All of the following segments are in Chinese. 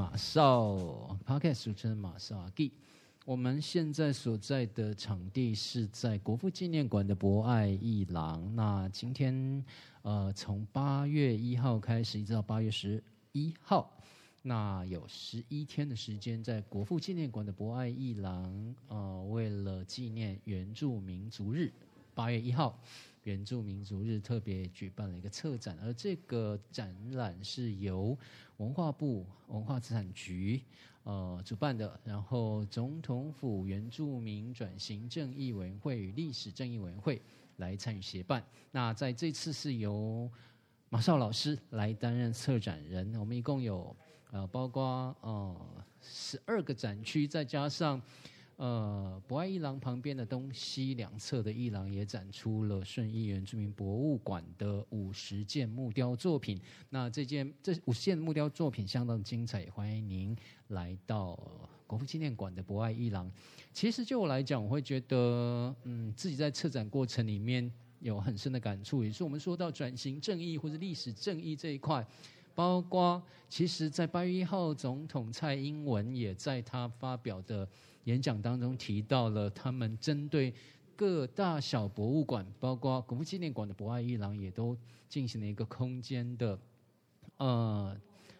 马少，Podcast 主持人马少阿 G。我们现在所在的场地是在国父纪念馆的博爱艺廊。那今天呃，从八月一号开始，一直到八月十一号，那有十一天的时间，在国父纪念馆的博爱艺廊，呃，为了纪念原住民族日，八月一号。原住民族日特别举办了一个策展，而这个展览是由文化部文化资产局呃主办的，然后总统府原住民转型正义委员会与历史正义委员会来参与协办。那在这次是由马少老师来担任策展人，我们一共有呃包括呃十二个展区，再加上。呃，博爱一廊旁边的东西两侧的一廊也展出了顺义原住民博物馆的五十件木雕作品。那这件这五十件木雕作品相当精彩，也欢迎您来到国父纪念馆的博爱一廊。其实就我来讲，我会觉得，嗯，自己在策展过程里面有很深的感触，也是我们说到转型正义或者历史正义这一块。包括，其实，在八月一号，总统蔡英文也在他发表的演讲当中提到了，他们针对各大小博物馆，包括国父纪念馆的博爱一廊，也都进行了一个空间的，呃，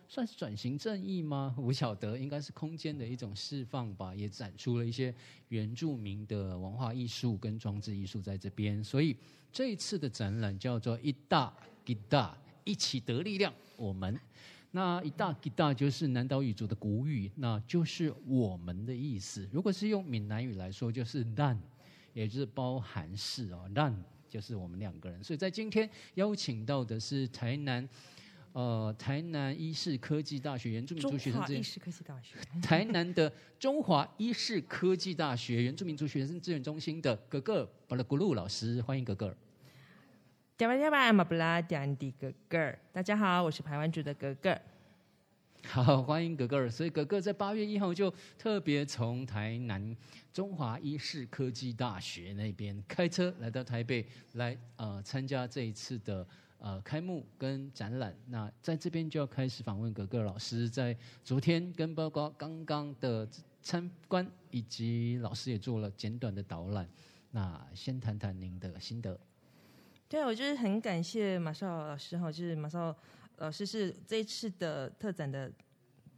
算是转型正义吗？我晓得，应该是空间的一种释放吧，也展出了一些原住民的文化艺术跟装置艺术在这边。所以这一次的展览叫做“一大一大”。一起得力量，我们那一大一大就是南岛语族的古语，那就是我们的意思。如果是用闽南语来说，就是“烂”，也就是包含式哦，“烂”就是我们两个人。所以在今天邀请到的是台南，呃，台南医事科技大学原住民族学生医事科技大学，台南的中华医事科技大学原住民族学生资源中心的格格巴拉古鲁老师，欢迎格格。大家好，我是台湾族的格格。好，欢迎格格。所以格格在八月一号就特别从台南中华医事科技大学那边开车来到台北，来呃参加这一次的呃开幕跟展览。那在这边就要开始访问格格老师，在昨天跟包括刚刚的参观，以及老师也做了简短的导览。那先谈谈您的心得。对，我就是很感谢马少老师哈，就是马少老师是这一次的特展的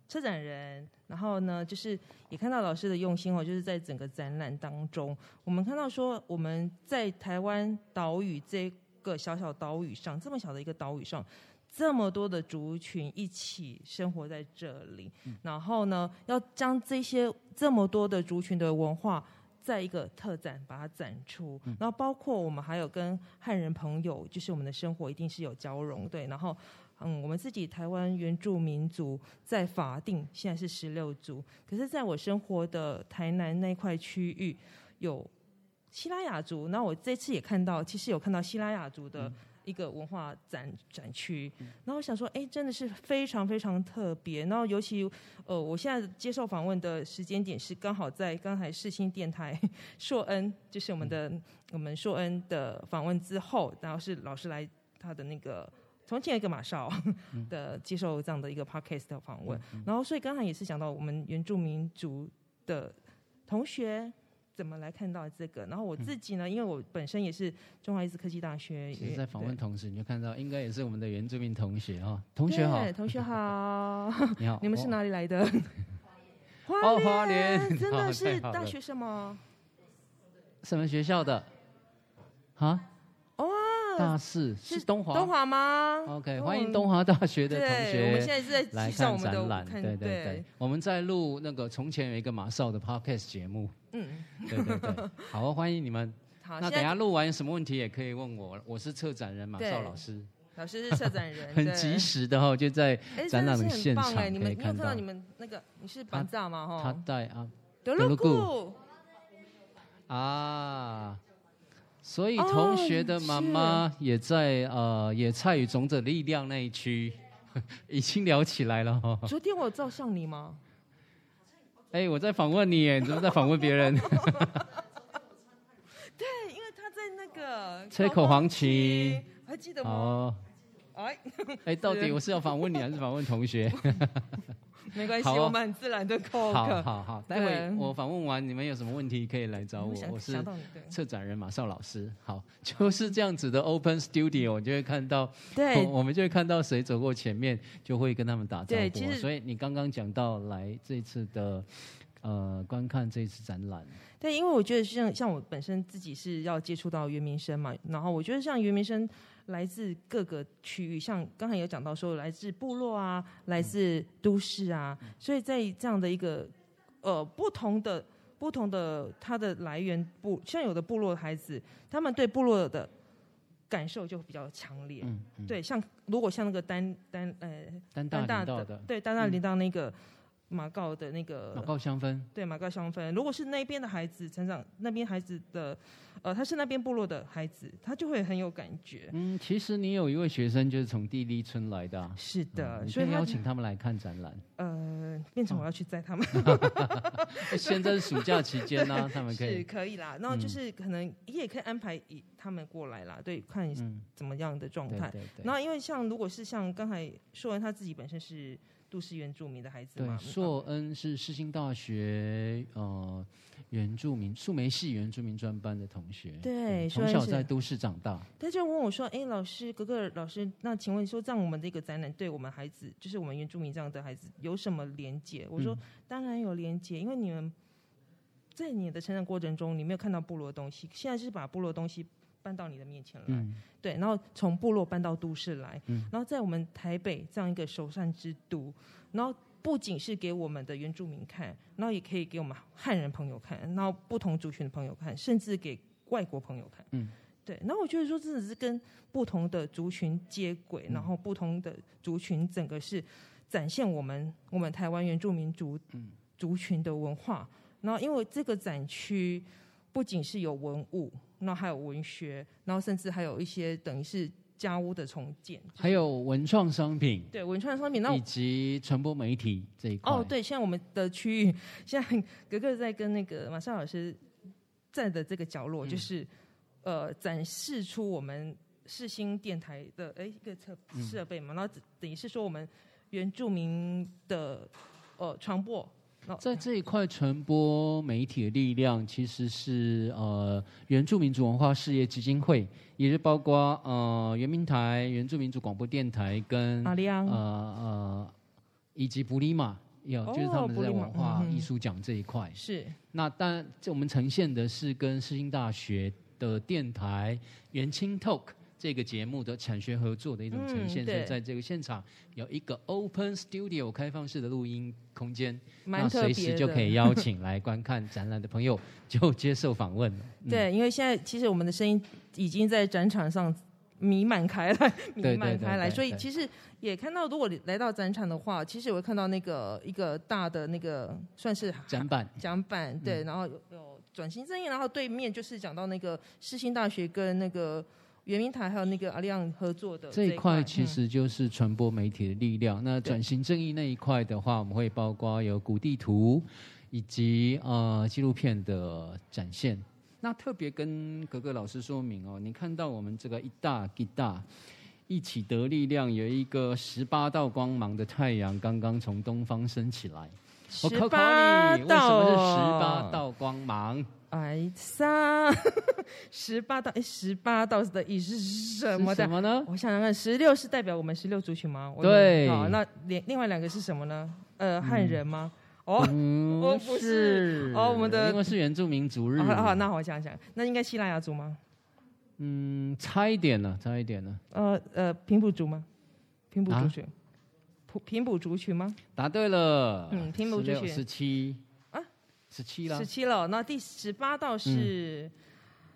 策展人，然后呢，就是也看到老师的用心哦，就是在整个展览当中，我们看到说我们在台湾岛屿这个小小岛屿上，这么小的一个岛屿上，这么多的族群一起生活在这里，然后呢，要将这些这么多的族群的文化。在一个特展把它展出，然后包括我们还有跟汉人朋友，就是我们的生活一定是有交融，对。然后，嗯，我们自己台湾原住民族在法定现在是十六族，可是在我生活的台南那块区域有希拉雅族，那我这次也看到，其实有看到希拉雅族的。一个文化展展区，然后我想说，哎，真的是非常非常特别。然后尤其，呃，我现在接受访问的时间点是刚好在刚才世新电台硕恩，就是我们的我们硕恩的访问之后，然后是老师来他的那个重庆一个马少的接受这样的一个 podcast 的访问。然后所以刚才也是讲到我们原住民族的同学。怎么来看到这个？然后我自己呢，因为我本身也是中华医师科技大学。其实，在访问同时，你就看到，应该也是我们的原住民同学哈。同学好，同学好，你好，你们是哪里来的？花莲，花莲，真的是大学生吗？什么学校的？啊？大四是东华，东华吗？OK，欢迎东华大学的同学。我们现在是在来看展览，对对对。我们在录那个从前有一个马少的 Podcast 节目。嗯，对对对。好，欢迎你们。好，那等下录完有什么问题也可以问我，我是策展人马少老师。老师是策展人，很及时的哈，就在展览的现场你们看到你们那个你是班长吗？哈，他带啊，德鲁固啊。所以同学的妈妈也在呃，也参与种子力量那一区，已经聊起来了哈。昨天我有照相你吗？哎，我在访问你，你怎么在访问别人？对，因为他在那个吹口黄旗，还记得吗？哎，哎，到底我是要访问你还是访问同学？没关系，我们很自然的扣好客。好好，待会我访问完，你们有什么问题可以来找我，我是策展人马少老师。好，就是这样子的 Open Studio，你就会看到，对我们就会看到谁走过前面，就会跟他们打招呼。所以你刚刚讲到来这次的呃观看这次展览，对，因为我觉得像像我本身自己是要接触到袁明生嘛，然后我觉得像袁明生来自各个区域，像刚才有讲到说来自部落啊，来自都市啊，所以在这样的一个呃不同的不同的它的来源部，像有的部落的孩子，他们对部落的感受就比较强烈。嗯，嗯。对，像如果像那个丹丹呃丹大的。对丹大领到那个马告的那个马告香氛，对马告香氛，如果是那边的孩子成长，那边孩子的，呃，他是那边部落的孩子，他就会很有感觉。嗯，其实你有一位学生就是从地利村来的、啊。是的，嗯所以邀请他们来看展览。呃，变成我要去载他们，现在是暑假期间呢、他们可以是以。可以啦。然后就嗯是可能也可以安排以他们过来啦，对，看嗯，怎么样的状态。对对对。然后因为像如果是像刚才说完他自己本身是都市原住民的孩子对嘛，，硕恩是世新大学呃原住民树莓系原住民专班的同学，对从小在都市长大，他就问我说：“哎，老师，格格老师，那请问说，这样我们这个展览对我们孩子，就是我们原住民这样的孩子，有什么连结？”我说：“嗯当然有连结，因为你们在你的成长过程中，你没有看到部落的东西，现在是把部落的东西搬到你的面前来，嗯对，然后从部落搬到都市来，嗯然后在我们台北这样一个首善之都，然后不仅是给我们的原住民看，然后也可以给我们汉人朋友看，然后不同族群的朋友看，甚至给外国朋友看。嗯，对。然后我觉得说，真的是跟不同的族群接轨，嗯然后不同的族群整个是展现我们我们台湾原住民族嗯族群的文化。然后因为这个展区不仅是有文物，然后还有文学，然后甚至还有一些等于是家屋的重建，还有文创商品对文创商品。那以及传播媒体这一块。哦，，对，现在我们的区域，现在格格在跟那个马少老师站的这个角落，嗯就是呃展示出我们世新电台的哎一个设嗯设备嘛，然后等于是说我们原住民的呃传播。在这一块传播媒体的力量，其实是呃原住民族文化事业基金会，也是包括呃原民台、原住民族广播电台跟阿里昂。呃呃以及布里玛，有、就是他们在文化艺术奖这一块。是。那当然，这我们呈现的是跟世新大学的电台元青 Talk 这个节目的产学合作的一种呈现，嗯对。所以在这个现场有一个 Open Studio 开放式的录音空间，蛮那随。时就可以邀请来观看展览的朋友就接受访问了。嗯，对，因为现在其实我们的声音已经在展场上弥漫开来，弥漫开来，所以其实也看到，如果你来到展场的话，其实我会看到那个一个大的那个算是展板。展板，嗯。对，然后有有转型正义，然后对面就是讲到那个世新大学跟那个圆明台还有那个阿里昂合作的一这一块其嗯实就是传播媒体的力量。那转型正义那一块的话，我们会包括有古地图以及呃纪录片的展现。那特别跟格格老师说明哦，你看到我们这个一大一大一起得力量，有一个十八道光芒的太阳刚刚从东方升起来。我考考18你，为什么是十八道道光芒？哎三 十八道，哎，十八道的意思是什么的什？么呢？我想想看，十六是代表我们十六族群吗？我对好，那另另外两个是什么呢？呃，汉人吗？哦，嗯哦不是哦我们的因为是原住民族日。好好，那我想想，那应该希腊雅族吗？嗯，差一点呢，差一点呢。呃呃，平埔族吗？平埔啊族群，普平埔族群吗？答对了。嗯平埔族群十七啊，十七了十。七了，那第十八道是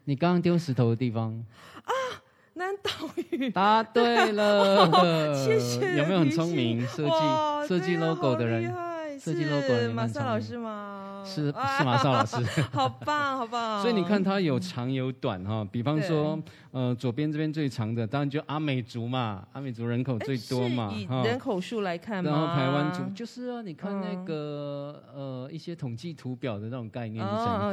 你刚刚丢石头的地方，南岛语。答对了。谢谢有没有很聪明？设计设计 logo 的人设计 logo 的人马赛老师吗？是啊是马少老师。好棒，好棒！所以你看它有长有短哈，比方说，呃，左边这边最长的，当然就阿美族嘛，阿美族人口最多嘛是以，人口数来看嘛？然后台湾族就是啊，你看那嗯个、呃一些统计图表的那种概念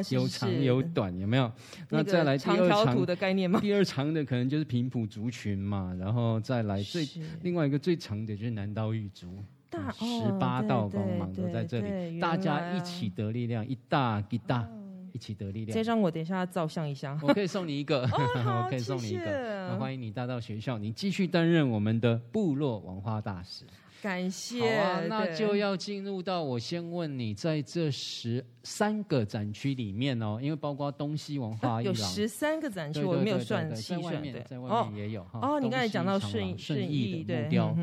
有长有短，有没有？那那个再来第二长图，的概念吗？第二长的可能就是平埔族群嘛，然后再来最另外一个最长的就是南岛语族。大十八道光芒都在这里，大家一起得力量，一大一大，一起得力量。这张我等一下照相一下，我可以送你一个，我可以送你一个。欢迎你带到学校，你继续担任我们的部落文化大使。感谢。好啊，那就要进入到我先问你，在这十三个展区里面哦，因为包括东西文化有十三个展区，我没有算细算的。在外面也有哈。哦，你刚才讲到顺顺义的木雕，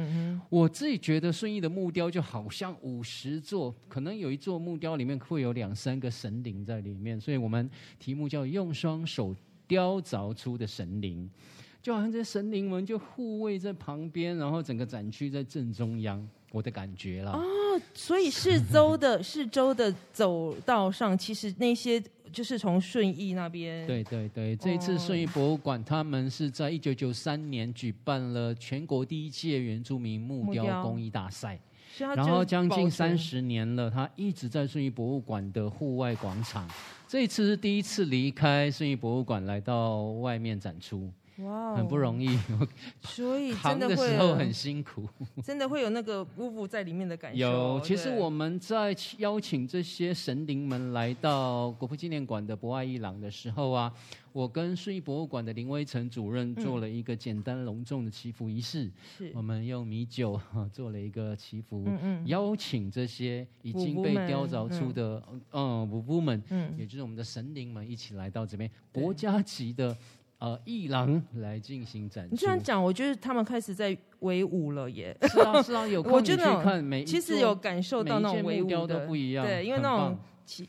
我自己觉得顺义的木雕就好像五十座，可能有一座木雕里面会有两三个神灵在里面，所以我们题目叫用双手雕凿出的神灵。就好像这些神灵们就护卫在旁边，然后整个展区在正中央，我的感觉啦。哦，所以四周的四周的走道上，其实那些就是从顺义那边。对对对，这一次顺义博物馆，他们是在一九九三年举办了全国第一届原住民木雕工艺大赛，然后将近三十年了，他一直在顺义博物馆的户外广场。这一次是第一次离开顺义博物馆，来到外面展出。哇，很不容易，所以真的时候很辛苦，真的会有那个呜呜在里面的感觉。有，其实我们在邀请这些神灵们来到国父纪念馆的博爱一廊的时候啊，我跟顺义博物馆的林威成主任做了一个简单隆重的祈福仪式。是，我们用米酒做了一个祈福，邀请这些已经被雕凿出的嗯舞夫们，嗯，也就是我们的神灵们一起来到这边国家级的。呃，艺廊来进行展示。你这样讲，我觉得他们开始在围武了耶。是啊，是啊，有空你去看，每其实有感受到那种的不一样。对，因为那种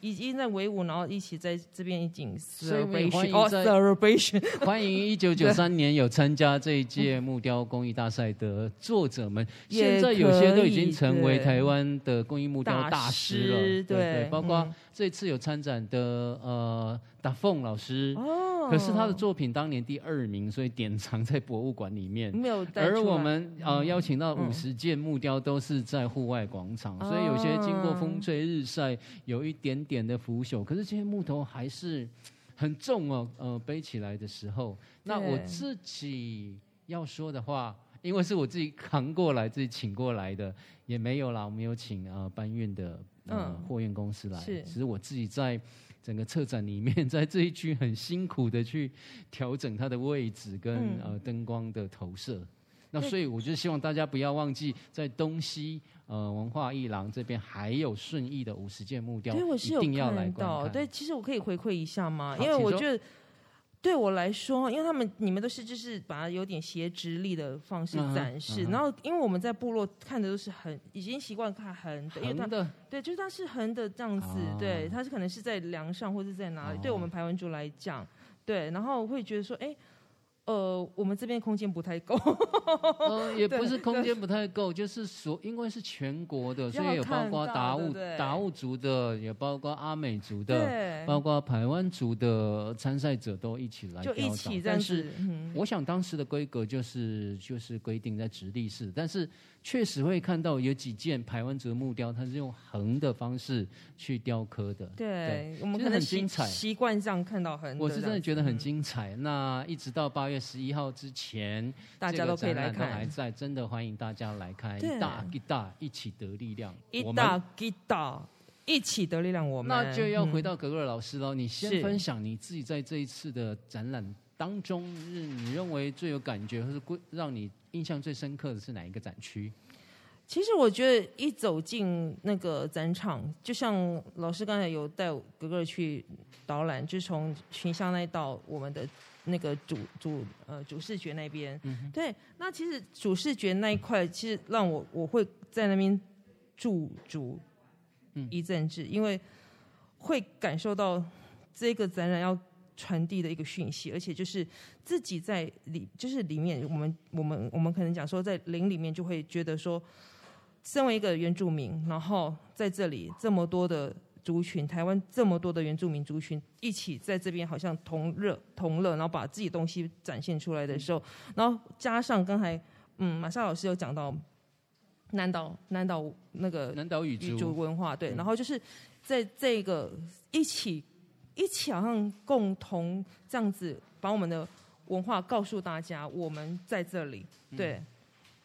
已经在围舞，然后一起在这边一景 celebration。欢迎 一九九三年有参加这一届木雕工艺大赛的作者们，现在有些都已经成为台湾的工艺木雕大师了。对对，包括这次有参展的呃达凤老师。哦可是他的作品当年第二名，所以典藏在博物馆里面。没有。而我们呃邀请到五十件木雕都是在户外广场，所以有些经过风吹日晒，有一点点的腐朽。可是这些木头还是很重哦，呃，背起来的时候。那我自己要说的话，因为是我自己扛过来、自己请过来的，也没有啦。我们有请呃搬运的呃货运公司来，只是我自己在。整个策展里面，在这一区很辛苦的去调整它的位置跟呃灯光的投射。那所以我就希望大家不要忘记，在东西呃文化艺廊这边还有顺义的五十件木雕，一定要来到。对，其实我可以回馈一下吗？因为我觉得。对我来说，因为他们你们都是就是把它有点斜直立的方式展示，然后因为我们在部落看的都是横，已经习惯看横的，横的，对，就是它是横的这样子，对，它是可能是在梁上或者在哪里，对我们排文族来讲，对，然后会觉得说，哎。呃，我们这边空间不太够。呃，也不是空间不太够，就是所因为是全国的，所以有包括达悟达悟族的，也包括阿美族的，包括台湾族的参赛者都一起来。就一起但是，我想当时的规格就是就是规定在直立式，但是。确实会看到有几件台湾族木雕，它是用横的方式去雕刻的。对，我们可能很精彩，习惯上看到很。我是真的觉得很精彩。那一直到八月十一号之前，大家都可以来看，还在，真的欢迎大家来看。一大一大一起得力量，一大一大一起得力量。我们那就要回到格格尔老师喽。你先分享你自己在这一次的展览当中，是你认为最有感觉，或是归让你。印象最深刻的是哪一个展区？其实我觉得一走进那个展场，就像老师刚才有带格格去导览，就从群像那到我们的那个主主呃主视觉那边。对，那其实主视觉那一块，其实让我我会在那边驻足一阵子，因为会感受到这个展览要。传递的一个讯息，而且就是自己在里，就是里面，我们我们我们可能讲说，在林里面就会觉得说，身为一个原住民，然后在这里这么多的族群，台湾这么多的原住民族群一起在这边，好像同热同乐，然后把自己东西展现出来的时候，然后加上刚才嗯马莎老师有讲到南岛南岛那个南岛语族文化，对，然后就是在这个一起。一起好像共同这样子把我们的文化告诉大家，我们在这里，对，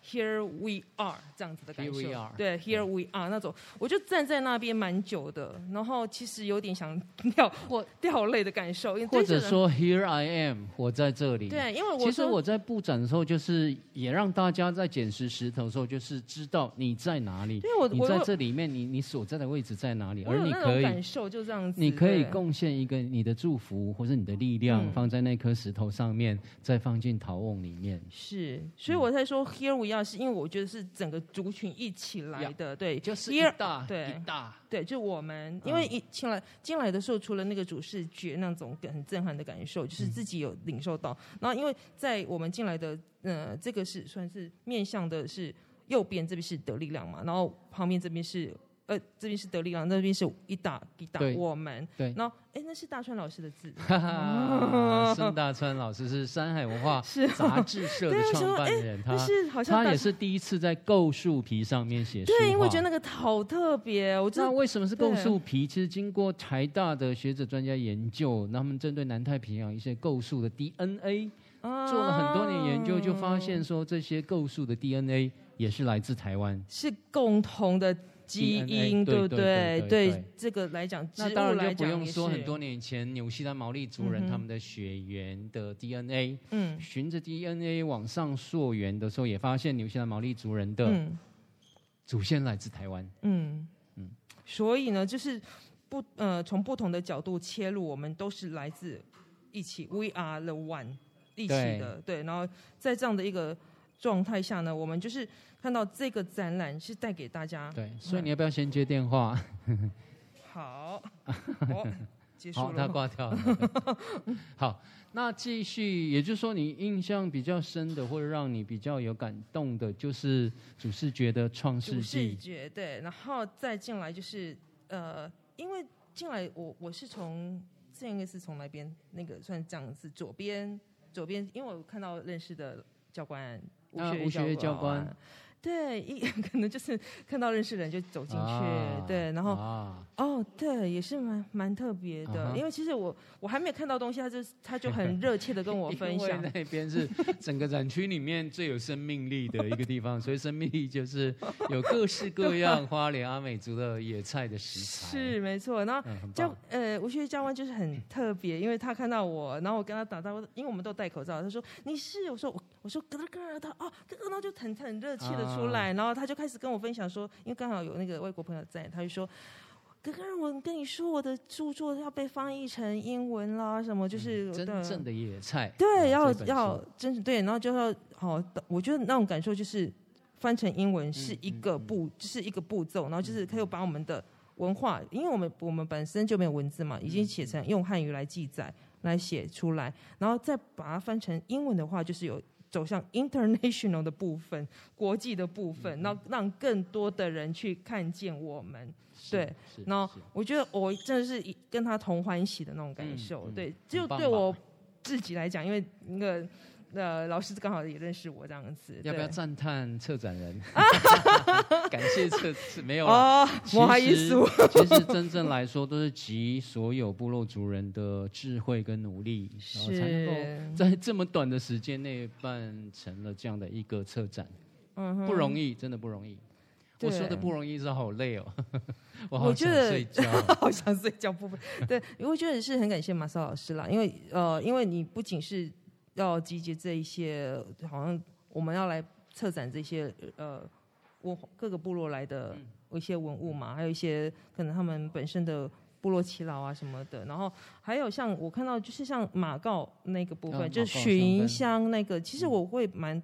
Here we are 这样子的感 Here 受 we are 对，Here we are 那种，我就站在那边蛮久的，然后其实有点想掉或 掉泪的感受，或者说 Here I am，我在这里。对，因为我其实我在布展的时候，就是也让大家在捡拾石头的时候，就是知道你在哪里。对我你在这里面，你你所在的位置在哪里，而你可以感受，就这样子，你可以贡献一个你的祝福或者你的力量，嗯放在那颗石头上面，再放进陶瓮里面。是，所以我才说 Here we are，是因为我觉得是整个族群一起来的，对，就是一大对。一大，对，就我们，因嗯为一进来进来的时候，除了那个主视觉那种很震撼的感受，嗯就是自己有领受到。然后，因为在我们进来的，呃，这个是算是面向的是右边这边是得力量嘛，然后旁边这边是呃这边是得力量，那边是一打一打我们。对然后哎，那是大川老师的字。哈哈，孙大川老师是山海文化 杂志社的创办人，他是好像他也是第一次在构树皮上面写书对，因为我觉得那个好特别，我真的那为什么是构树皮？其实经过台大的学者专家研究，那他们针对南太平洋一些构树的 DNA 做了很多年研究，就发现啊说这些构树的 DNA 也是来自台湾。是共同的基因，不对不对？对对这个来讲，那当然就不用说很多年前纽西兰毛利族人嗯他们的血缘的 DNA，嗯。循着 DNA 往上溯源的时候，也发现纽西兰毛利族人的嗯。祖先来自台湾。嗯。嗯。嗯，所以呢，就是不呃从不同的角度切入，我们都是来自一起，We are the one，一起的对。然后在这样的一个状态下呢，我们就是看到这个展览是带给大家对，所以你要不要先接电话？好，哦，结束 好，他。挂掉了。好，那继续，也就是说，你印象比较深的，或者让你比较有感动的，就是主视觉的《创世主视纪》。觉对，然后再进来就是呃，因为进来我我是从这应该是从那边那个算这样子左边左边，因为我看到认识的教官啊吴学教官对，一 可能就是看到认识的人就走进去，啊对，然后啊，哦，对，也是蛮蛮特别的，啊因为其实我我还没有看到东西，他就他就很热切的跟我 分享那边是整个展区里面最有生命力的一个地方，所以生命力就是有各式各 样花莲阿美族的野菜的食材。是没错，然后。教棒。呃，吴学教官就是很特别，因为他看到我，然后我跟他打招呼，因为我们都戴口罩，他说你是，我说我我说咯咯咯，他哦咯咯，然后就很很热切的出啊来，然后他就开始跟我分享说，因为刚好有那个外国朋友在，他就说。哥哥，我跟你说，我的著作要被翻译成英文啦，什么就是、嗯真对正的野菜。对，嗯要要真是对，然后就要好，我觉得那种感受就是翻成英文是一个嗯步，就是一个步骤，然后就是可以把我们的文化，因为我们我们本身就没有文字嘛，已经写成用汉语来记载来写出来，然后再把它翻成英文的话，就是有。走向 international 的部分，国际的部分，然后让更多的人去看见我们。对，是然后我觉得我真的是一跟他同欢喜的那种感嗯受，嗯对，就对我自己来讲，因为那个呃老师刚好也认识我这样子，要不要对赞叹策展人？感谢策是没有啦。哦，其不好意思，实其实真正来说，都是集所有部落族人的智慧跟努力，然后才能够，在这么短的时间内办成了这样的一个策展，嗯哼。不容易，真的不容易。我说的不容易是好累哦，我好想睡觉。好想睡觉部分，对，我觉得是很感谢马少老师啦，因为呃，因为你不仅是要集结这一些，好像我们要来策展这些呃我各个部落来的一些文物嘛，还有一些可能他们本身的部落耆老啊什么的，然后还有像我看到就是像马告那个部分，啊就是寻香香那个，其实我会蛮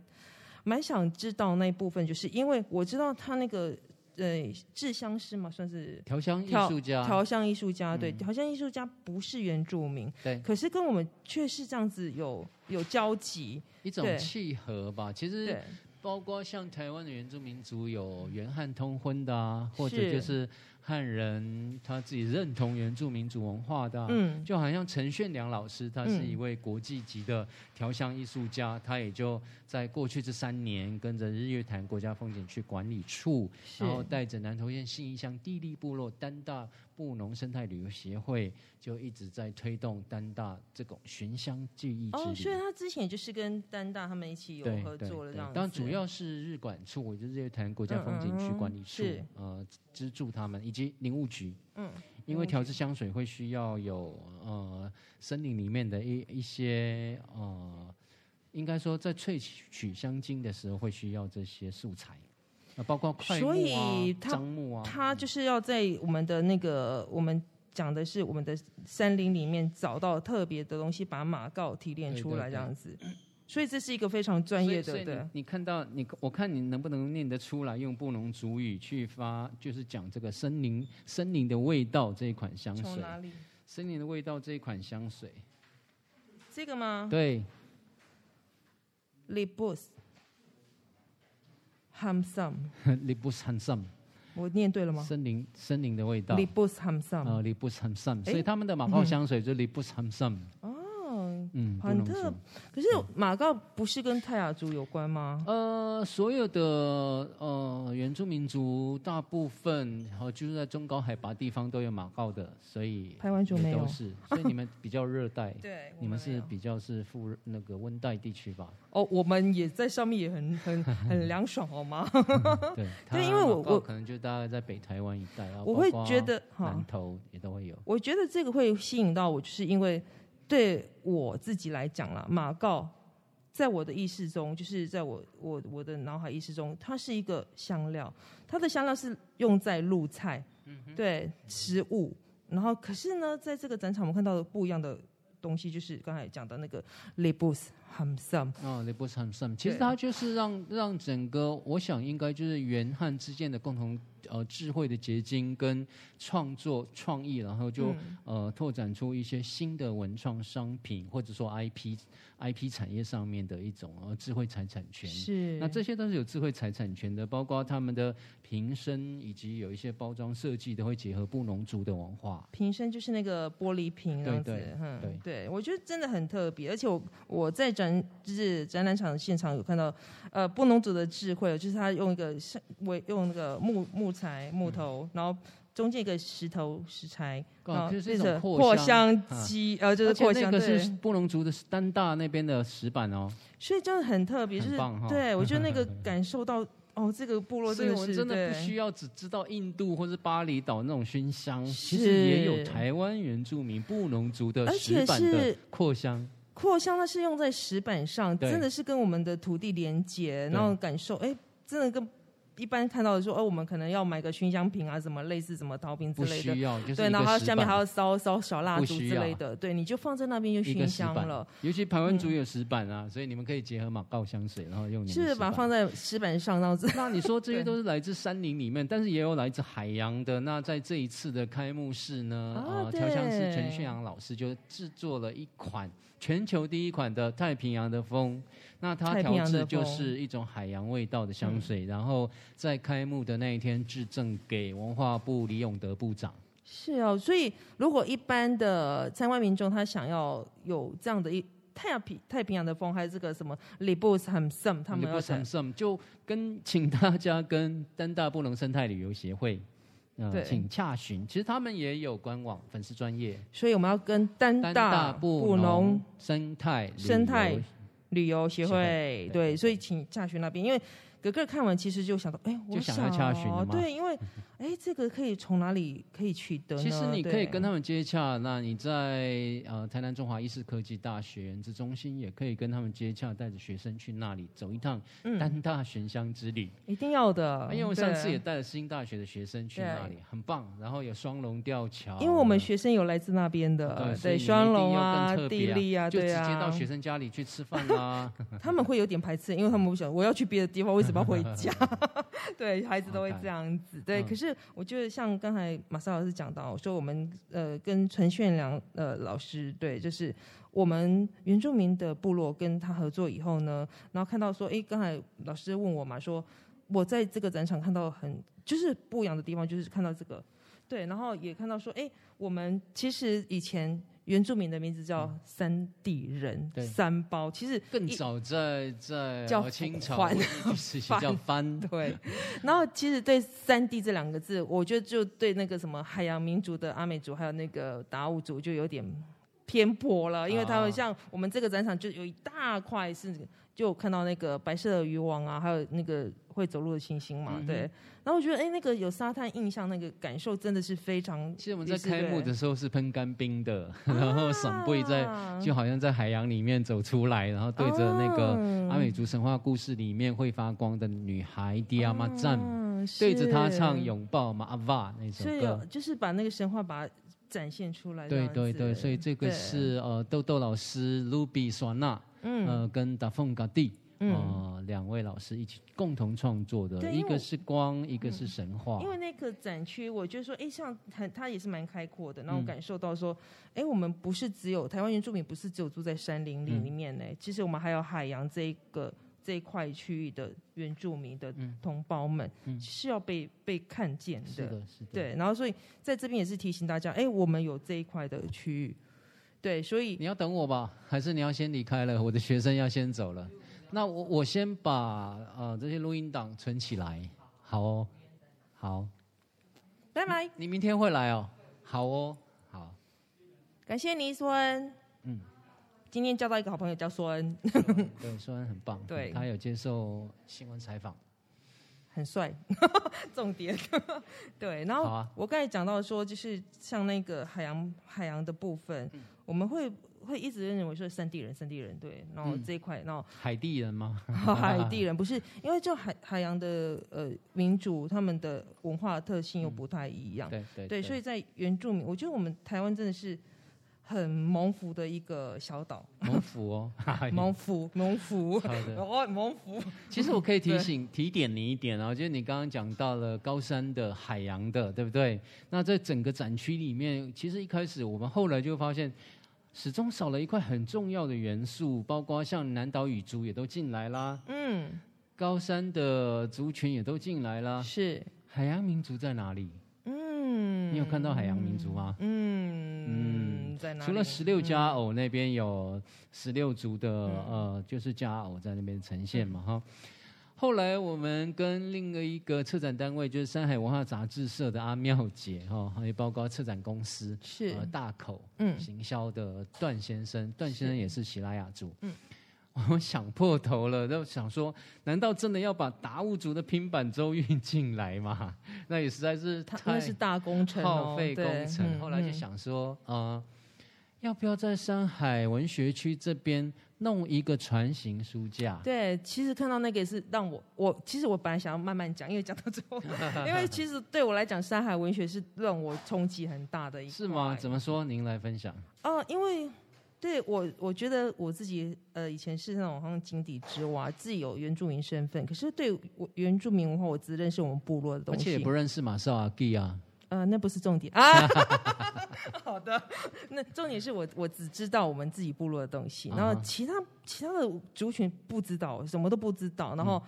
蛮想知道那一部分，就是因为我知道他那个呃制香师嘛，算是调香艺调术家，调香艺术家，对，嗯。调香艺术家不是原住民，对。可是跟我们却是这样子有有交集，一种契合吧。其实，包括像台湾的原住民族有原汉通婚的啊，或者就是。汉人他自己认同原住民族文化的啊、嗯。就好像陈炫良老师，他是嗯。一位国际级的调香艺术家，他也就在过去这三年跟着日月潭国家风景区管理处，然后带着南投县信义乡地利部落丹大布农生态旅游协会，就一直在推动丹大这种寻香记忆之哦，旅。所以他之前就是跟丹大他们一起有合作了这样子。对当然主要是日管处，就是日月潭国家风景区管理处，呃，资助他们，以及林务局，嗯，因为调制香水会需要有呃森林里面的一一些呃，应该说在萃取香精的时候会需要这些素材，啊，包括快木所啊以、它樟木啊，他就是要在我们的那个我们。讲的是我们的山林里面找到特别的东西，把马告提炼出来对对对这样子，所以这是一个非常专业的，对你你看到你，我看你能不能念得出来，用布农族语去发，就是讲这个森林森林的味道这一款香水。从哪里？森林的味道这一款香水，这个吗对，？Libus Hamsam，libus Hamsam 我念对了吗森林森林的味道。？Libus Hamsam，啊，libus Hamsam 所以他们的马泡香水就是 libus Hamsam 哦，嗯，很特。可是马告不是跟泰雅族有关吗？呃，所有的呃原住民族大部分，然后就是在中高海拔地方都有马告的，所以台湾就没有都是，所以你们比较热带，对你们是比较是副那个温带地区吧？哦，我们也在上面也很 很很凉爽，好吗？对，对因为我我可能就大概在北台湾一带啊，我会觉得哈南投也都会有。我觉得这个会吸引到我，就是因为对我自己来讲啦，马告在我的意识中，就是在我我我的脑海意识中，它是一个香料，它的香料是用在露菜，对食物。然后，可是呢，在这个展场我们看到的不一样的东西，就是刚才讲的那个 libus hamsam，哦 l i b u s h a m s a m 其实对它就是让让整个，我想应该就是元汉之间的共同呃智慧的结晶跟创作创意，然后就、嗯。呃拓展出一些新的文创商品，或者说 IP IP 产业上面的一种呃智慧财产权。是。那这些都是有智慧财产权的，包括他们的瓶身以及有一些包装设计都会结合布农族的文化。瓶身就是那个玻璃瓶对对嗯，对。对，我觉得真的很特别，而且我我在展就是展览场现场有看到，呃，布农族的智慧，就是他用一个像为用那个木木材木头，然后中间一个石头石材，哦然后就是一种扩扩香香机，呃，就是扩香，那个是对，布农族的丹大那边的石板哦，所以真的很特别，就是对我觉得那个 感受到，哦，这个部落所以真的是我真的不需要只知道印度或是巴厘岛那种熏香，其实也有台湾原住民布农族的石板的是扩香。扩香它是用在石板上，对。真的是跟我们的土地连接，然后感受，哎，真的跟一般看到的说，哦，我们可能要买个熏香瓶啊，什么类似什么陶瓶之不类的。需，要，就是对，然后下面还要烧烧小蜡烛不需要。之类的，对，你就放在那边就一个熏香了，，尤其台湾族有石板啊，所以你们可以结合马告香水，然后用你们的是石把它放在石板上，然后这那你说这些对都是来自山林里面，但是也有来自海洋的。那在这一次的开幕式呢，啊呃，调香师陈炫阳老师就制作了一款全球第一款的太平洋的风。那它调制就是一种海洋味道的香水，然后在开幕的那一天致赠给文化部李永德部长。是哦，所以如果一般的参观民众他想要有这样的一太平太平洋的风，还是这个什么 Libus h a m s a m 他们要不在 s o 就跟请大家跟丹大布农生态旅游协会。请洽询。其实他们也有官网、粉丝专业。所以我们要跟丹丹大大布布农农生态旅生态游旅游协协会会，对对，所以请洽询那边，因为格格看完其实就想到，哎，我就想要洽询对，因为哎，这个可以从哪里可以取得呢？其实你可以跟他们接洽，那你在呃台南中华医事科技大学研制中心也可以跟他们接洽，带着学生去那里走一趟嗯丹大寻香之旅。一定要的，因为我上次也带了世新大学的学生去那里，很棒。然后有双龙吊桥，因为我们学生有来自那边的，对对，双龙啊、地利啊，就直接到学生家里去吃饭啦。他们会有点排斥，因为他们会想我要去别的地方，为什么要回家？对孩子都会这样子。对，嗯可是我觉得像刚才马萨老师讲到，说我们呃跟陈炫良呃老师，对，就是我们原住民的部落跟他合作以后呢，然后看到说，哎，刚才老师问我嘛，说我在这个展场看到很就是不一样的地方，就是看到这个。对，然后也看到说，哎，我们其实以前原住民的名字叫三地人，嗯三包，其实更早在在叫呃清朝番时期叫番，对，然后其实对“三地”这两个字，我觉得就对那个什么海洋民族的阿美族，还有那个达悟族就有点偏颇了，因为他啊们像我们这个展场就有一大块是，就有看到那个白色的渔网啊，还有那个会走路的星星嘛，嗯对。然后我觉得，哎，那个有沙滩印象，那个感受真的是非常。其实我们在开幕的时候是喷干冰的，然后伞贝在啊就好像在海洋里面走出来，然后对着那个哦阿美族神话故事里面会发光的女孩迪亚玛赞，嗯对着她唱《拥抱马阿瓦》那首歌。就是把那个神话把它展现出来。这对对对，所以这个是呃豆豆老师、Ruby 索纳，嗯呃跟达凤嘎蒂，嗯。呃两位老师一起共同创作的，一个是光，一个是神话。因为那个展区，我觉得说，哎，像很它也是蛮开阔的，然后嗯感受到说，哎、我们不是只有台湾原住民，不是只有住在山林里嗯里面呢，其实我们还有海洋这一个这一块区域的原住民的嗯。同胞们，嗯。是要被被看见是的，是的，对，然后所以在这边也是提醒大家，哎，我们有这一块的区域，对，所以你要等我吧，还是你要先离开了？我的学生要先走了。那我我先把呃这些录音档存起来，好哦，好，拜拜，你明天会来哦，好哦，好，感谢倪孙，嗯，今天交到一个好朋友叫孙，对，虽然很棒，对。他有接受新闻采访，很帅，重点。对，然后啊。我刚才讲到说，就是像那个海洋海洋的部分，嗯。我们会会一直认为说三地人，三地人对，然后嗯。这一块，然后海地人吗？海地人不是。因为就海海洋的呃民族，他们的文化特性又不太一样，对对对，所以在原住民，我觉得我们台湾真的是很蒙福的一个小岛，蒙福哦，蒙福蒙福，好的。哦蒙福，其实我可以提醒提点你一点啊，就是你刚刚讲到了高山的、海洋的，对不对？那在整个展区里面，其实一开始我们后来就发现，始终少了一块很重要的元素，包括像南岛语族也都进来啦，嗯，高山的族群也都进来啦，是，海洋民族在哪里？嗯，你有看到海洋民族吗？嗯嗯，在哪？除了十六家偶那边有十六族的、嗯呃，就是家偶在那边呈现嘛哈。后来我们跟另一个策展单位，就是山海文化杂志社的阿妙姐哈，还有包括策展公司是呃大口嗯行销的段先生，段先生也是喜拉雅族。嗯我们想破头了，都想说，难道真的要把达悟族的拼板舟运进来吗？那也实在是它太那是大工程哦，耗费工程。嗯后来就嗯想说，呃，要不要在山海文学区这边弄一个船型书架？对，其实看到那个也是让我，我其实我本来想要慢慢讲，因为讲到最后，因为其实对我来讲，山海文学是让我冲击很大的一是吗？怎么说？您来分享。哦，因为对我，我觉得我自己呃以前是那种好像井底之蛙，自己有原住民身份，可是对我原住民文化，我只认识我们部落的而东西，而且也不认识马绍阿基啊。呃，那不是重点啊。好的，那重点是我我只知道我们自己部落的东西，然后其他其他的族群不知道，什么都不知道，然后。嗯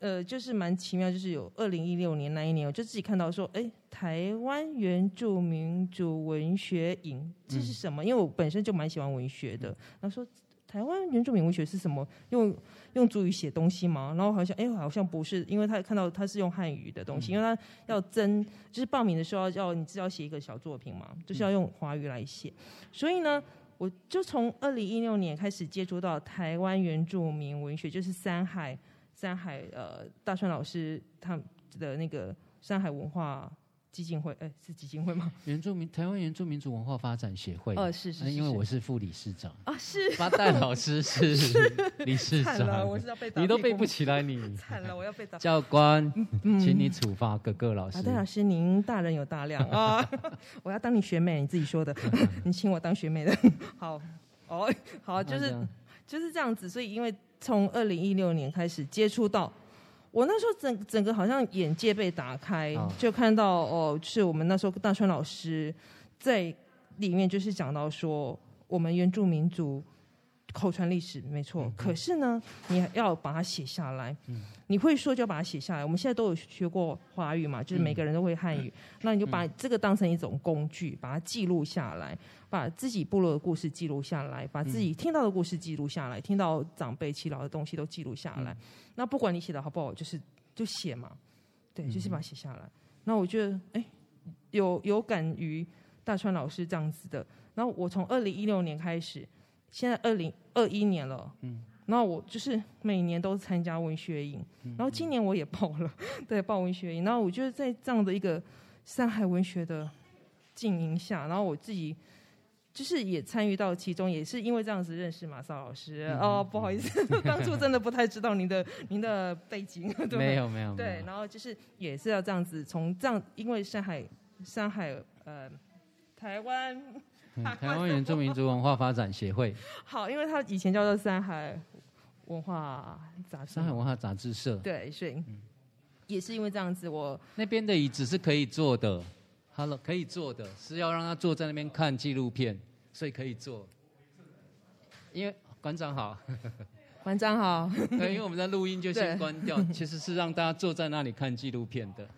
呃，就是蛮奇妙，就是有二零一六年那一年，我就自己看到说，哎，台湾原住民族文学营这是什么？因为我本身就蛮喜欢文学的，然后说台湾原住民文学是什么？用用主语写东西吗？然后好像哎，好像不是，因为他看到他是用汉语的东西，因为他要征，就是报名的时候要你知道写一个小作品嘛，就是要用华语来写，所以呢。我就从二零一六年开始接触到台湾原住民文学，就是山海山海呃大川老师他的那个山海文化基金会，哎是基金会吗？原住民台湾原住民族文化发展协会。哦是是呃因为我是副理事长，啊是八代老师是 理事，长我，是要被打你都背不起来，你惨了，我要被打。教官，嗯请你处罚哥哥老师啊，。戴老师，您大人有大量啊！我要当你学妹，你自己说的，你请我当学妹的。好，哦，好，就是就是这样子。所以，因为从二零一六年开始接触到，我那时候整整个好像眼界被打开，哦就看到哦，是我们那时候大川老师在里面就是讲到说，我们原住民族口传历史没错，可是呢，你要把它写下来。你会说就要把它写下来。我们现在都有学过华语嘛，就是每个人都会汉语，那你就把这个当成一种工具，把它记录下来，把自己部落的故事记录下来，把自己听到的故事记录下来，听到长辈祈祷的东西都记录下来。那不管你写的好不好，就是就写嘛，对，就是把它写下来。那我觉得，哎，有有感于大川老师这样子的。然后我从二零一六年开始，现在二零二一年了，嗯，然后我就是每年都参加文学营，然后今年我也报了，对，报文学营。然后我觉得在这样的一个上海文学的经营下，然后我自己就是也参与到其中，也是因为这样子认识马少老师。哦，不好意思，当初真的不太知道您的您的背景，对。没有没有，对，然后就是也是要这样子从这样，因为上海上海呃台湾。台湾原住民族文化发展协会。好，因为它以前叫做山海文化杂志山海文化杂志社。对，所以也是因为这样子，我那边的椅子是可以坐的，Hello，可以坐的，是要让他坐在那边看纪录片，所以可以坐。因为馆长好，馆长好。对，因为我们在录音就先关掉，其实是让大家坐在那里看纪录片的。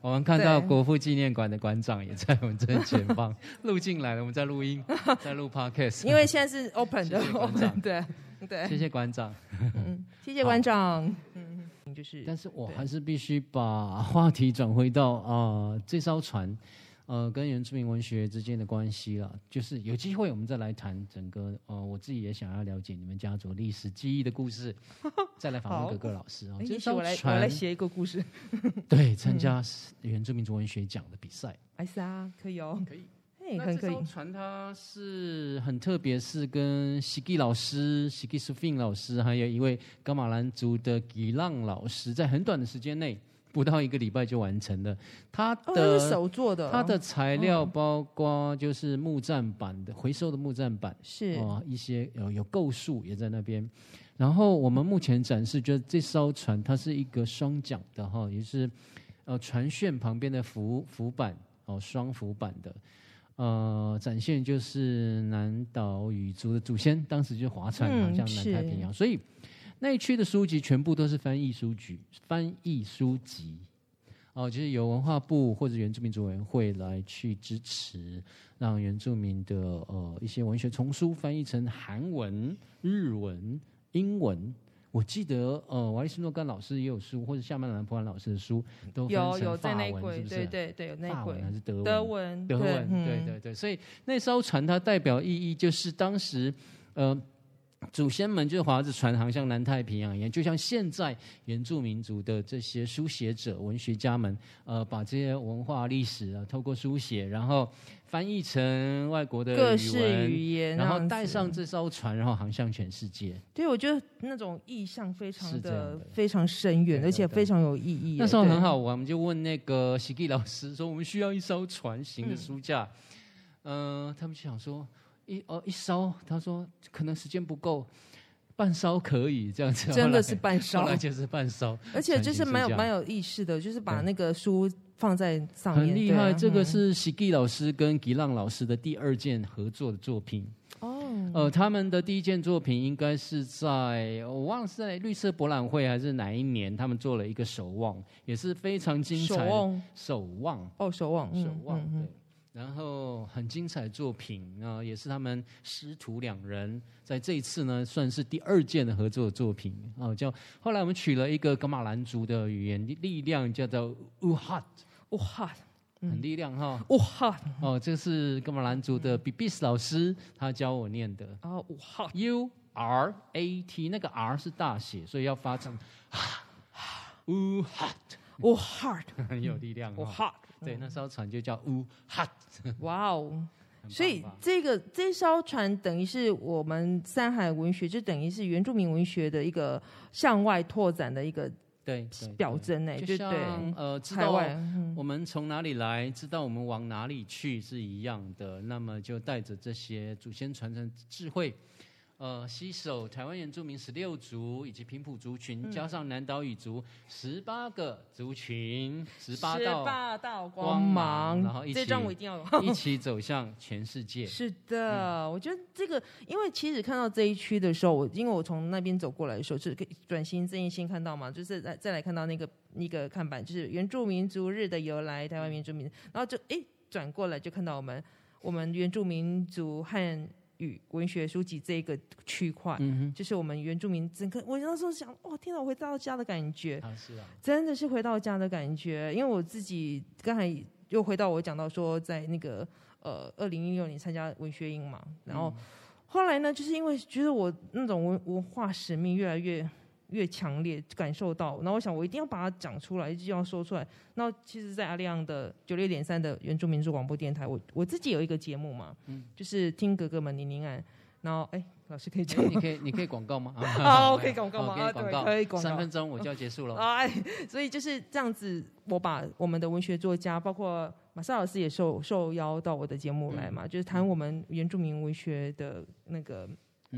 我们看到国父纪念馆的馆长也在我们正前方。录进来了，我们在录音，在录 podcast。因为现在是 open 的，馆长。对对，谢谢馆长，嗯，谢谢馆长，嗯，就是，但是我还是必须把话题转回到啊这艘船。呃，跟原住民文学之间的关系了，就是有机会我们再来谈整个呃，我自己也想要了解你们家族历史记忆的故事，再来访问格格老师啊。这艘船，我来写一个故事。对，参加原住民族文学奖的比赛。还是啊，可以哦，可以。那，可以。这艘船它是很特别，是跟西基老师、西基苏菲老师，还有一位噶玛兰族的吉浪老师，在很短的时间内。不到一个礼拜就完成了，它的手做的，它的材料包括就是木栈板的回收的木栈板，是。啊，一些有有构树也在那边。然后我们目前展示，就是这艘船它是一个双桨的哈，也是呃船舷旁边的浮浮板哦，双浮板的，呃，展现就是南岛语族的祖先当时就划船航向南太平洋，所以。那一区的书籍全部都是翻译书籍，翻译书籍，哦，就是由文化部或者原住民族委员会来去支持，让原住民的呃一些文学丛书翻译成韩文、日文、英文。我记得呃，瓦利斯诺甘老师也有书，或者夏曼兰普兰老师的书都有有在那轨，是不是？对对对，有那轨还是德文？德文，德文，对对对。所以那艘船它代表意义就是当时呃。祖先们就划着船航向南太平洋一样，就像现在原住民族的这些书写者、文学家们，呃，把这些文化历史啊，透过书写，然后翻译成外国的各式语言，然后带上这艘船，然后航向全世界。对，我觉得那种意象非常的非常深远，而且非常有意义。那时候很好玩，我们就问那个西基老师说：“我们需要一艘船型的书架。”嗯，他们就想说。一哦一烧，他说可能时间不够，半烧可以这样子。真的是半烧，那就是半烧。而且就是蛮有蛮有意识的，就是把那个书放在上面。很厉害，这个是喜吉老师跟吉浪老师的第二件合作的作品。哦，呃，他们的第一件作品应该是在我忘了是在绿色博览会还是哪一年，他们做了一个守望，也是非常精彩。守望，守望，哦，守望，守望，对。然后很精彩作品啊，也是他们师徒两人在这一次呢，算是第二件的合作作品啊，叫后来我们取了一个格玛兰族的语言力量，叫做乌哈乌哈，很力量哈。乌哈哦，这是格玛兰族的 B B S 老师他教我念的。啊乌哈 U R A T 那个 R 是大写，所以要发成乌哈乌哈很有力量乌哈。对，那艘船就叫乌哈。哇哦！所以这个这艘船等于是我们山海文学，就等于是原住民文学的一个向外拓展的一个对表征呢。就像呃，知道我们从哪里来，知道我们往哪里去是一样的。那么就带着这些祖先传承智慧，呃，西首台湾原住民十六族以及平埔族群，嗯加上南岛语族十八个族群，十八十道八道光光芒芒，然后一起这张我一定要。一起走向全世界。是的，我觉得这个，因为其实看到这一区的时候，我因为我从那边走过来的时候，是可以转型正义先看到嘛，就是再再来看到那个那个看板，就是原住民族日的由来，台湾原住民，然后就诶转过来就看到我们我们原住民族汉语文学书籍这一个区块。嗯就是我们原住民整个，我那时候想，哇，天哪，我回到家的感觉，，啊是啊，真的是回到家的感觉。因为我自己刚才又回到我讲到说，在那个呃二零一六年参加文学营嘛，然后后来呢，就是因为觉得我那种文文化使命越来越越强烈，感受到，然后我想我一定要把它讲出来，一定要说出来。那其实，在阿亮的九六点三的原住民族广播电台，我我自己有一个节目嘛，就是听哥哥们宁宁案，然后哎，老师可以讲你可以你可以广告吗？啊，我可以广告吗？广告，可以广告。三分钟我就要结束了。哎，所以就是这样子，我把我们的文学作家，包括马萨老师也受受邀到我的节目来嘛，就是谈我们原住民文学的那个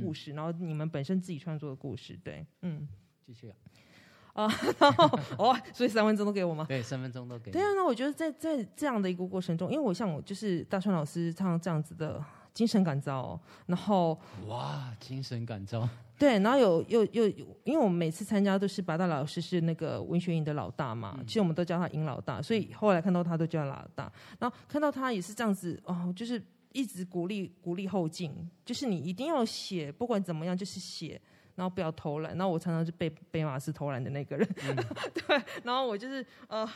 故事，然后你们本身自己创作的故事，对，嗯，继续啊，哦，所以三分钟都给我吗？对，三分钟都给你对。啊，那我觉得在在这样的一个过程中，因为我像我就是大川老师唱这样子的精神感召，然后哇，精神感召，对，然后有又又因为我们每次参加都是八大老师是那个文学营的老大嘛，其实我们都叫他尹老大，所以后来看到他都叫老大，然后看到他也是这样子哦，就是一直鼓励鼓励后进，就是你一定要写，不管怎么样就是写。然后不要偷懒，然后我常常是被被马斯偷懒的那个人，对，然后我就是呃，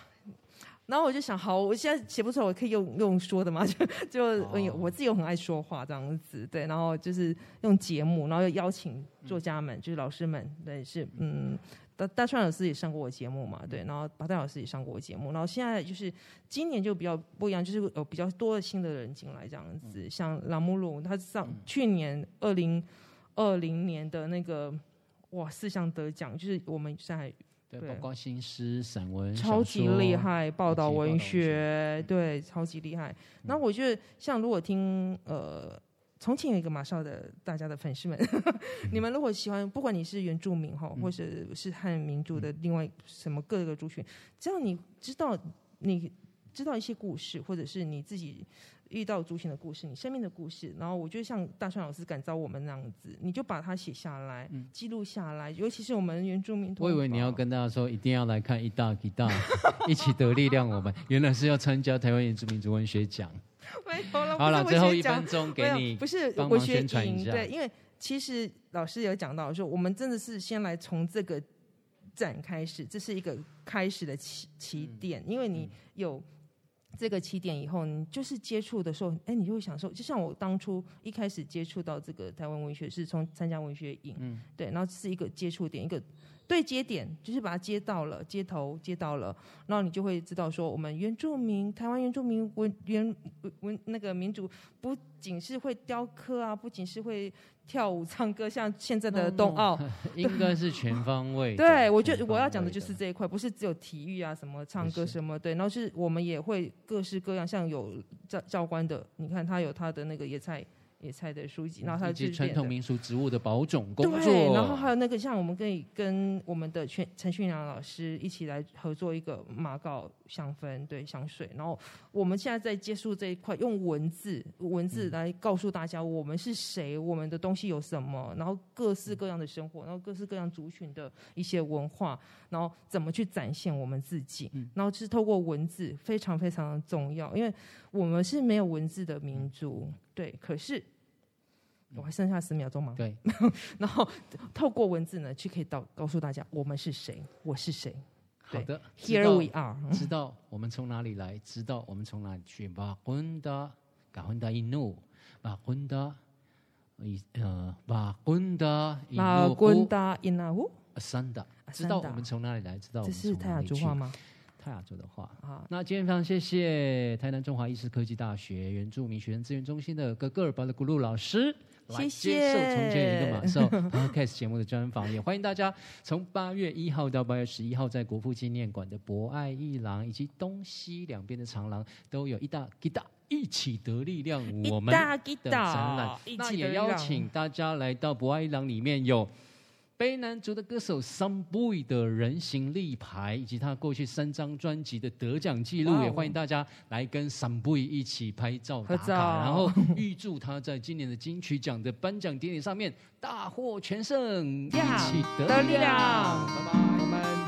然后我就想，好，我现在写不出来，我可以用用说的嘛，就就、哦我自己又很爱说话这样子，对，然后就是用节目，然后又邀请作家们，就是老师们，对，是嗯，大大川老师也上过我节目嘛，对，然后巴代老师也上过我节目，然后现在就是今年就比较不一样，就是有比较多的新的人进来这样子，像朗姆鲁，他上去年二零二零年的那个哇四项得奖，就是我们现在对，对包括新诗、散文、超级厉，害，报道文学，对，超级厉害。然后我觉得，像如果听呃，重庆有一个马少的大家的粉丝们，你们如果喜欢，不管你是原住民哈，或者是汉民族的另外什么各个族群，只要你知道你知道一些故事，或者是你自己。遇到族群的故事，你生命的故事，然后我觉得像大川老师感召我们那样子，你就把它写下来，记录下来，尤其是我们原住民。我以为你要跟大家说，一定要来看一大一大，一起得力量。我们原来是要参加台湾原住民族文学奖。没有了，好了，最后一分钟给你，不是帮忙文学宣传一下对，因为其实老师有讲到说，我们真的是先来从这个展开始，这是一个开始的起起点，因为你有。这个起点以后，你就是接触的时候，哎，你就会享受。就像我当初一开始接触到这个台湾文学，是从参加文学营，嗯对，然后是一个接触点，一个对接点，就是把它接到了，接头接到了，然后你就会知道说，我们原住民，台湾原住民文原文那个民族，不仅是会雕刻啊，不仅是会跳舞唱歌，像现在的冬奥，应该是全方位。对我觉得我要讲的就是这一块，不是只有体育啊，什么唱歌什么对，然后是我们也会各式各样，像有教教官的，你看他有他的那个野菜野菜的书籍，然后他以及就是传统民俗植物的保种工作。对，然后还有那个像我们可以跟我们的陈陈训良老师一起来合作一个马告香氛对香水，然后我们现在在接触这一块，用文字文字来告诉大家我们是谁，我们的东西有什么，然后各式各样的生活，然后各式各样族群的一些文化，然后怎么去展现我们自己，然后是透过文字非常非常的重要，因为我们是没有文字的民族，对，可是。我还剩下十秒钟吗？对，然后透过文字呢，去可以到告诉大家我们是谁，我是谁。好的知 Here 道 we are。知道我们从哪里来，知道我们从哪里去。把混的，把混的一怒，把混的，一呃，把混的一马怒滚达伊那乌，三的，啊知道我们从哪里来，知道我们这是泰雅从哪里去族话吗？泰雅族的话。啊，那今天非常谢谢台南中华医师科技大学原住民学生资源中心的格格尔巴的古鲁老师。来接受从前一个马少 Podcast 节目的专访，也欢迎大家从八月一号到八月十一号，在国父纪念馆的博爱一廊以及东西两边的长廊，都有一大一大一起得力量，我们的展览那也邀请大家来到博爱一廊里面有。卑南族的歌手 Some Boy 的人形立牌，以及他过去三张专辑的得奖记录，也欢迎大家来跟 Some Boy 一起拍照打卡，然后预祝他在今年的金曲奖的颁奖典礼上面大获全胜，一起得得力力量，拜拜拜。